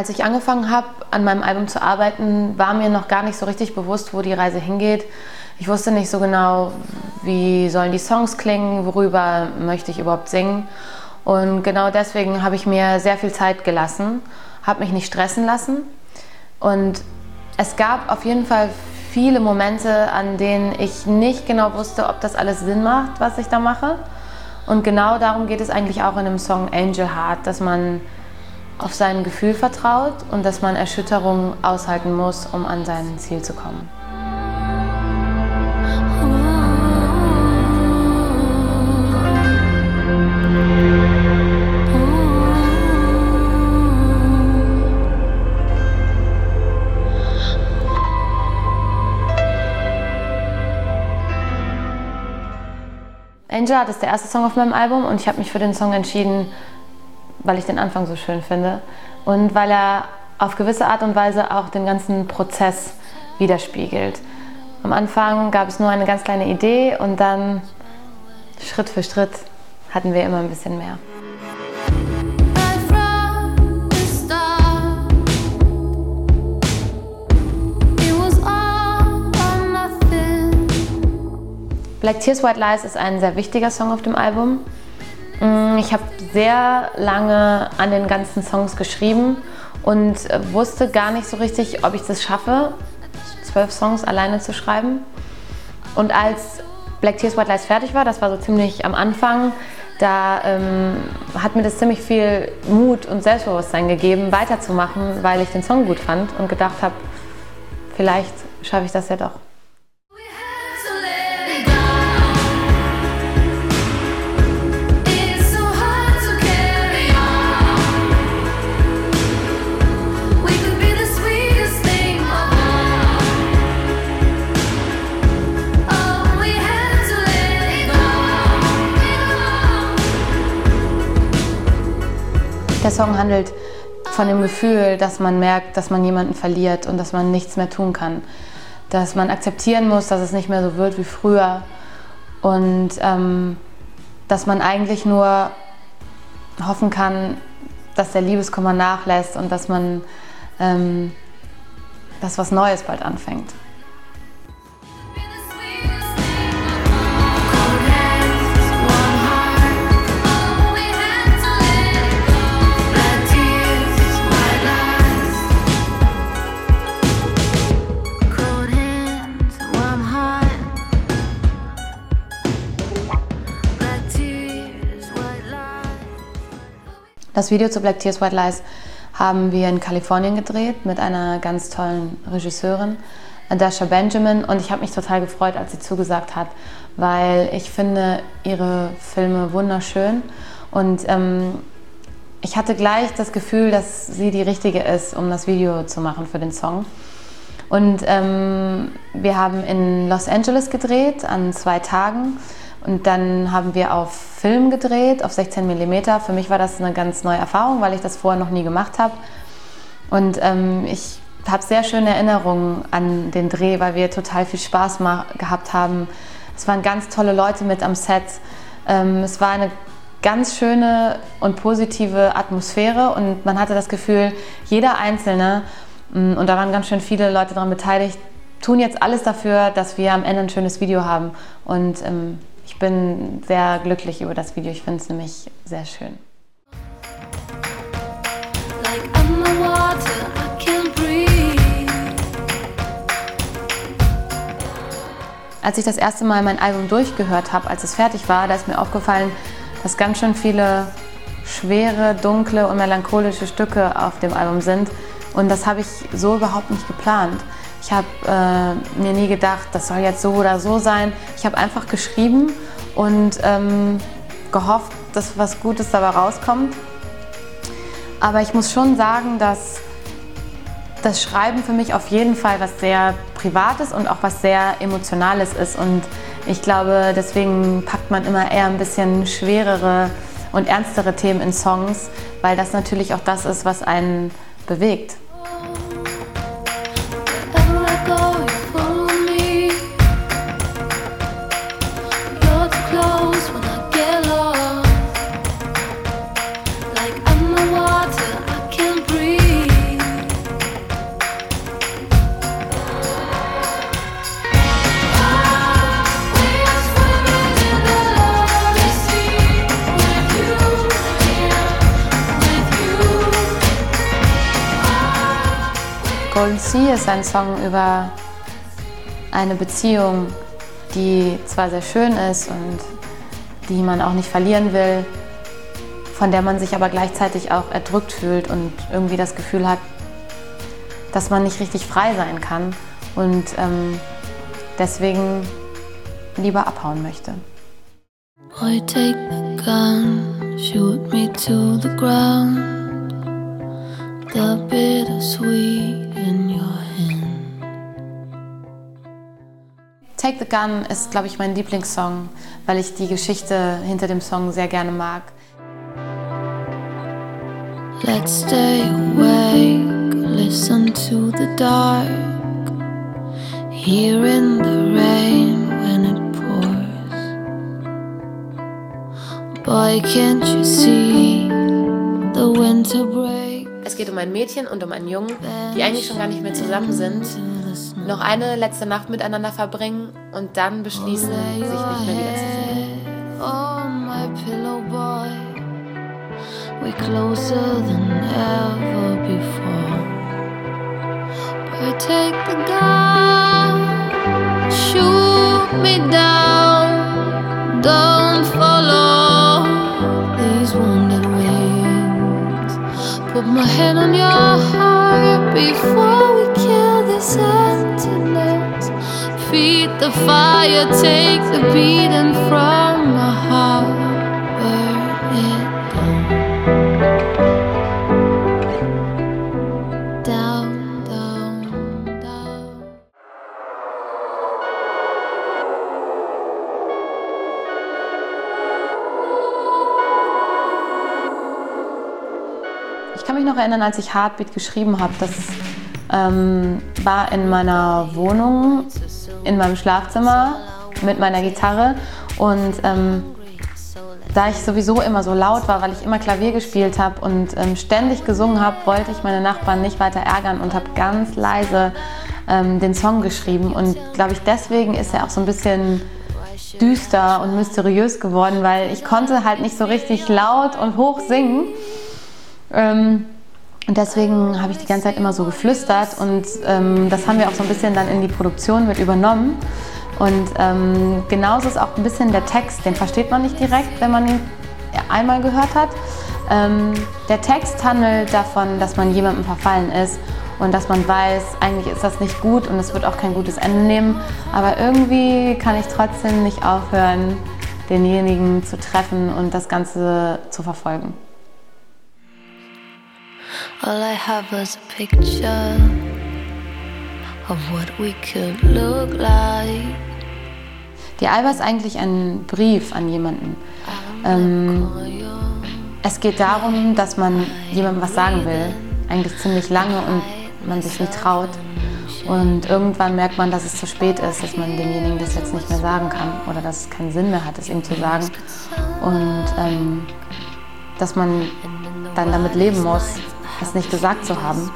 Als ich angefangen habe, an meinem Album zu arbeiten, war mir noch gar nicht so richtig bewusst, wo die Reise hingeht. Ich wusste nicht so genau, wie sollen die Songs klingen, worüber möchte ich überhaupt singen. Und genau deswegen habe ich mir sehr viel Zeit gelassen, habe mich nicht stressen lassen. Und es gab auf jeden Fall viele Momente, an denen ich nicht genau wusste, ob das alles Sinn macht, was ich da mache. Und genau darum geht es eigentlich auch in dem Song Angel Heart, dass man auf sein Gefühl vertraut und dass man Erschütterungen aushalten muss, um an sein Ziel zu kommen. Angel Heart ist der erste Song auf meinem Album und ich habe mich für den Song entschieden, weil ich den Anfang so schön finde und weil er auf gewisse Art und Weise auch den ganzen Prozess widerspiegelt. Am Anfang gab es nur eine ganz kleine Idee und dann Schritt für Schritt hatten wir immer ein bisschen mehr. Black Tears White Lies ist ein sehr wichtiger Song auf dem Album. Mm, ich habe sehr lange an den ganzen Songs geschrieben und wusste gar nicht so richtig, ob ich das schaffe, zwölf Songs alleine zu schreiben. Und als Black Tears White Lies fertig war, das war so ziemlich am Anfang, da ähm, hat mir das ziemlich viel Mut und Selbstbewusstsein gegeben, weiterzumachen, weil ich den Song gut fand und gedacht habe, vielleicht schaffe ich das ja doch. Der Song handelt von dem Gefühl, dass man merkt, dass man jemanden verliert und dass man nichts mehr tun kann. Dass man akzeptieren muss, dass es nicht mehr so wird wie früher und ähm, dass man eigentlich nur hoffen kann, dass der Liebeskummer nachlässt und dass man ähm, dass was Neues bald anfängt. Das Video zu Black Tears White Lies haben wir in Kalifornien gedreht mit einer ganz tollen Regisseurin, Dasha Benjamin. Und ich habe mich total gefreut, als sie zugesagt hat, weil ich finde ihre Filme wunderschön. Und ähm, ich hatte gleich das Gefühl, dass sie die Richtige ist, um das Video zu machen für den Song. Und ähm, wir haben in Los Angeles gedreht an zwei Tagen. Und dann haben wir auf Film gedreht, auf 16 mm. Für mich war das eine ganz neue Erfahrung, weil ich das vorher noch nie gemacht habe. Und ähm, ich habe sehr schöne Erinnerungen an den Dreh, weil wir total viel Spaß gehabt haben. Es waren ganz tolle Leute mit am Set. Ähm, es war eine ganz schöne und positive Atmosphäre und man hatte das Gefühl, jeder Einzelne, mm, und da waren ganz schön viele Leute daran beteiligt, tun jetzt alles dafür, dass wir am Ende ein schönes Video haben. Und ähm, ich bin sehr glücklich über das Video. Ich finde es nämlich sehr schön. Als ich das erste Mal mein Album durchgehört habe, als es fertig war, da ist mir aufgefallen, dass ganz schön viele schwere, dunkle und melancholische Stücke auf dem Album sind. Und das habe ich so überhaupt nicht geplant. Ich habe äh, mir nie gedacht, das soll jetzt so oder so sein. Ich habe einfach geschrieben und ähm, gehofft, dass was Gutes dabei rauskommt. Aber ich muss schon sagen, dass das Schreiben für mich auf jeden Fall was sehr Privates und auch was sehr Emotionales ist. Und ich glaube, deswegen packt man immer eher ein bisschen schwerere und ernstere Themen in Songs, weil das natürlich auch das ist, was einen bewegt. Golden Sea ist ein Song über eine Beziehung, die zwar sehr schön ist und die man auch nicht verlieren will, von der man sich aber gleichzeitig auch erdrückt fühlt und irgendwie das Gefühl hat, dass man nicht richtig frei sein kann und ähm, deswegen lieber abhauen möchte. Boy, take the gun, shoot me to the ground. The bittersweet. Take the Gun ist, glaube ich, mein Lieblingssong, weil ich die Geschichte hinter dem Song sehr gerne mag. Let's stay awake, listen to the dark, here in the rain when it pours. Boy, can't you see the winter break? Es geht um ein Mädchen und um einen Jungen, die eigentlich schon gar nicht mehr zusammen sind, noch eine letzte Nacht miteinander verbringen und dann beschließen, sich nicht mehr wiederzusehen. Oh, my pillow boy. We're closer than ever before. But take the gun, shoot me down. Put my hand on your heart before we kill this emptiness. Feed the fire, take the beating from noch erinnern, als ich Heartbeat geschrieben habe. Das ähm, war in meiner Wohnung, in meinem Schlafzimmer mit meiner Gitarre. Und ähm, da ich sowieso immer so laut war, weil ich immer Klavier gespielt habe und ähm, ständig gesungen habe, wollte ich meine Nachbarn nicht weiter ärgern und habe ganz leise ähm, den Song geschrieben. Und glaube ich, deswegen ist er auch so ein bisschen düster und mysteriös geworden, weil ich konnte halt nicht so richtig laut und hoch singen. Ähm, und deswegen habe ich die ganze Zeit immer so geflüstert und ähm, das haben wir auch so ein bisschen dann in die Produktion mit übernommen. Und ähm, genauso ist auch ein bisschen der Text, den versteht man nicht direkt, wenn man ihn einmal gehört hat. Ähm, der Text handelt davon, dass man jemandem verfallen ist und dass man weiß, eigentlich ist das nicht gut und es wird auch kein gutes Ende nehmen. Aber irgendwie kann ich trotzdem nicht aufhören, denjenigen zu treffen und das Ganze zu verfolgen. All I have is a picture of what we could look like. Die Alba ist eigentlich ein Brief an jemanden. Ähm, es geht darum, dass man jemandem was sagen will, eigentlich ziemlich lange und man sich nicht traut. Und irgendwann merkt man, dass es zu spät ist, dass man demjenigen das jetzt nicht mehr sagen kann oder dass es keinen Sinn mehr hat, es ihm zu sagen. Und ähm, dass man dann damit leben muss, es nicht gesagt zu haben.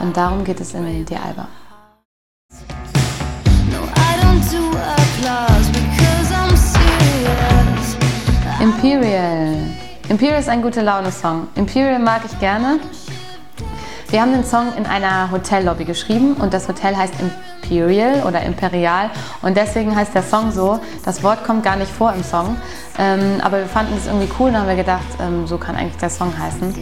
Und darum geht es in Die Alba. Imperial. Imperial ist ein guter Laune-Song. Imperial mag ich gerne. Wir haben den Song in einer Hotellobby geschrieben und das Hotel heißt Imperial oder Imperial und deswegen heißt der Song so. Das Wort kommt gar nicht vor im Song, ähm, aber wir fanden es irgendwie cool und haben wir gedacht, ähm, so kann eigentlich der Song heißen.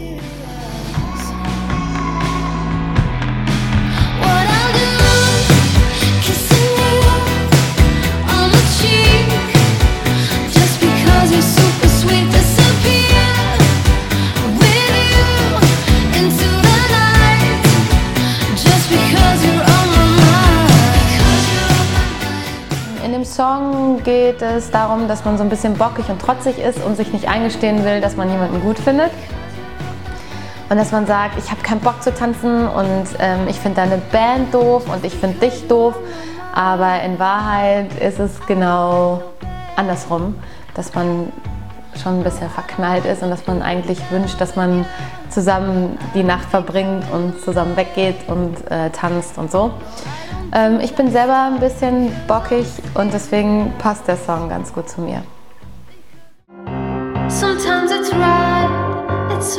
Song geht es darum, dass man so ein bisschen bockig und trotzig ist und sich nicht eingestehen will, dass man jemanden gut findet. Und dass man sagt, ich habe keinen Bock zu tanzen und ähm, ich finde deine Band doof und ich finde dich doof. Aber in Wahrheit ist es genau andersrum, dass man schon ein bisschen verknallt ist und dass man eigentlich wünscht, dass man zusammen die Nacht verbringt und zusammen weggeht und äh, tanzt und so. Ähm, ich bin selber ein bisschen bockig und deswegen passt der Song ganz gut zu mir. Sometimes it's right, it's.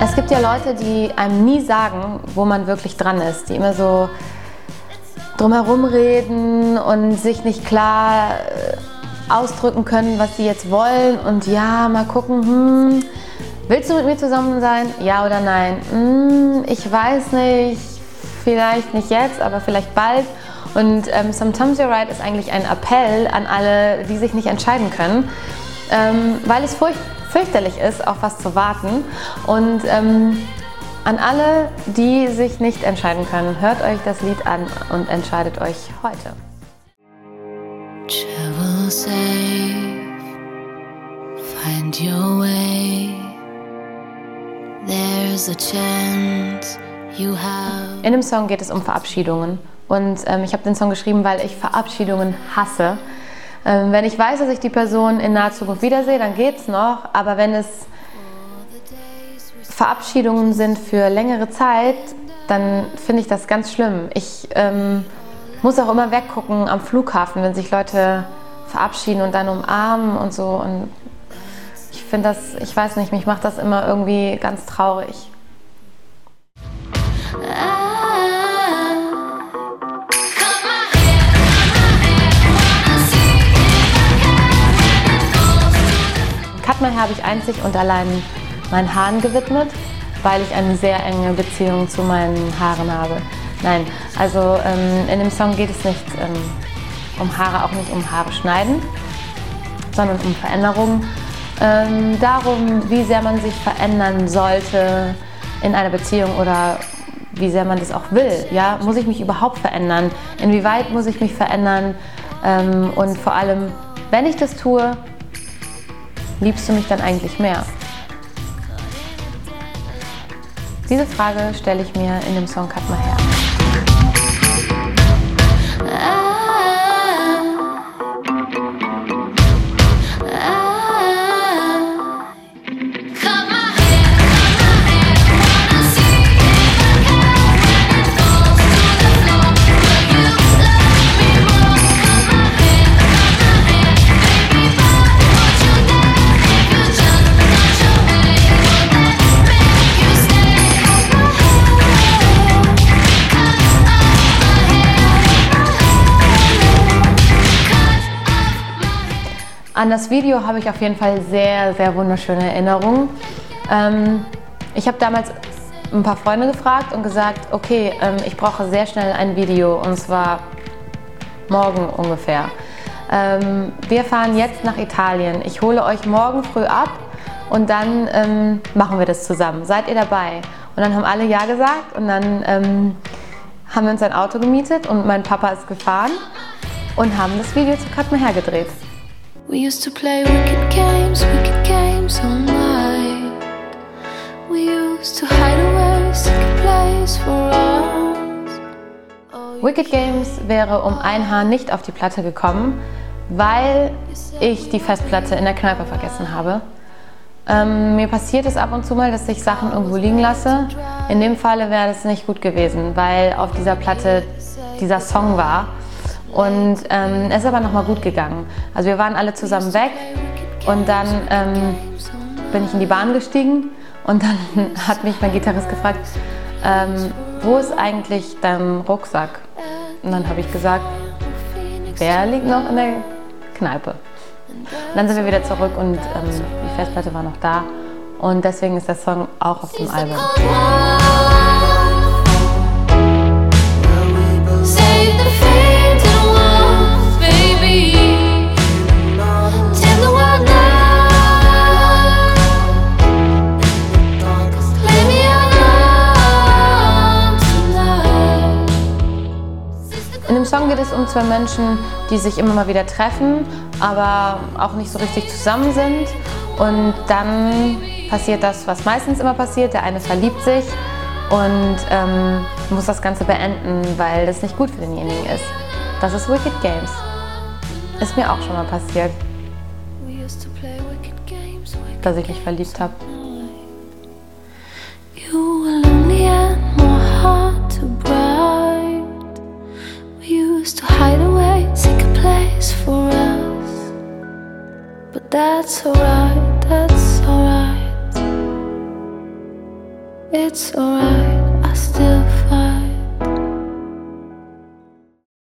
Es gibt ja Leute, die einem nie sagen, wo man wirklich dran ist, die immer so drumherum reden und sich nicht klar äh, ausdrücken können, was sie jetzt wollen und ja, mal gucken, hm, willst du mit mir zusammen sein? Ja oder nein? Hm, ich weiß nicht, vielleicht nicht jetzt, aber vielleicht bald. Und ähm, Sometimes You're Right ist eigentlich ein Appell an alle, die sich nicht entscheiden können, ähm, weil es furcht fürchterlich ist, auf was zu warten. Und ähm, an alle, die sich nicht entscheiden können, hört euch das Lied an und entscheidet euch heute. Travel safe, find your way. There's a chance you have. In dem Song geht es um Verabschiedungen. Und ähm, ich habe den Song geschrieben, weil ich Verabschiedungen hasse. Ähm, wenn ich weiß, dass ich die Person in naher Zukunft wiedersehe, dann geht's noch. Aber wenn es Verabschiedungen sind für längere Zeit, dann finde ich das ganz schlimm. Ich ähm, muss auch immer weggucken am Flughafen, wenn sich Leute verabschieden und dann umarmen und so. Und ich finde das, ich weiß nicht, mich macht das immer irgendwie ganz traurig. Cut habe ich einzig und allein meinen Haaren gewidmet, weil ich eine sehr enge Beziehung zu meinen Haaren habe. Nein, also ähm, in dem Song geht es nicht ähm, um Haare, auch nicht um Haare schneiden, sondern um Veränderungen. Ähm, darum, wie sehr man sich verändern sollte in einer Beziehung oder wie sehr man das auch will. Ja? Muss ich mich überhaupt verändern? Inwieweit muss ich mich verändern? Ähm, und vor allem, wenn ich das tue, liebst du mich dann eigentlich mehr? Diese Frage stelle ich mir in dem Song Cut mal her. An das Video habe ich auf jeden Fall sehr, sehr wunderschöne Erinnerungen. Ähm, ich habe damals ein paar Freunde gefragt und gesagt, okay, ähm, ich brauche sehr schnell ein Video und zwar morgen ungefähr. Ähm, wir fahren jetzt nach Italien. Ich hole euch morgen früh ab und dann ähm, machen wir das zusammen. Seid ihr dabei? Und dann haben alle Ja gesagt und dann ähm, haben wir uns ein Auto gemietet und mein Papa ist gefahren und haben das Video zu Cut hergedreht. We used to play wicked games, wicked games all night. We used to hide away, secret place for us. Oh, wicked Games wäre um ein Haar nicht auf die Platte gekommen, weil ich die Festplatte in der Kneipe vergessen habe. Ähm, mir passiert es ab und zu mal, dass ich Sachen irgendwo liegen lasse. In dem Falle wäre das nicht gut gewesen, weil auf dieser Platte dieser Song war und ähm, es ist aber nochmal gut gegangen. Also wir waren alle zusammen weg und dann ähm, bin ich in die Bahn gestiegen und dann hat mich mein Gitarrist gefragt, ähm, wo ist eigentlich dein Rucksack? Und dann habe ich gesagt, der liegt noch in der Kneipe. Und dann sind wir wieder zurück und ähm, die Festplatte war noch da. Und deswegen ist der Song auch auf dem Album. Zwei Menschen, die sich immer mal wieder treffen, aber auch nicht so richtig zusammen sind. Und dann passiert das, was meistens immer passiert. Der eine verliebt sich und ähm, muss das Ganze beenden, weil das nicht gut für denjenigen ist. Das ist Wicked Games. Ist mir auch schon mal passiert, dass ich mich verliebt habe. That's alright, that's alright. It's alright.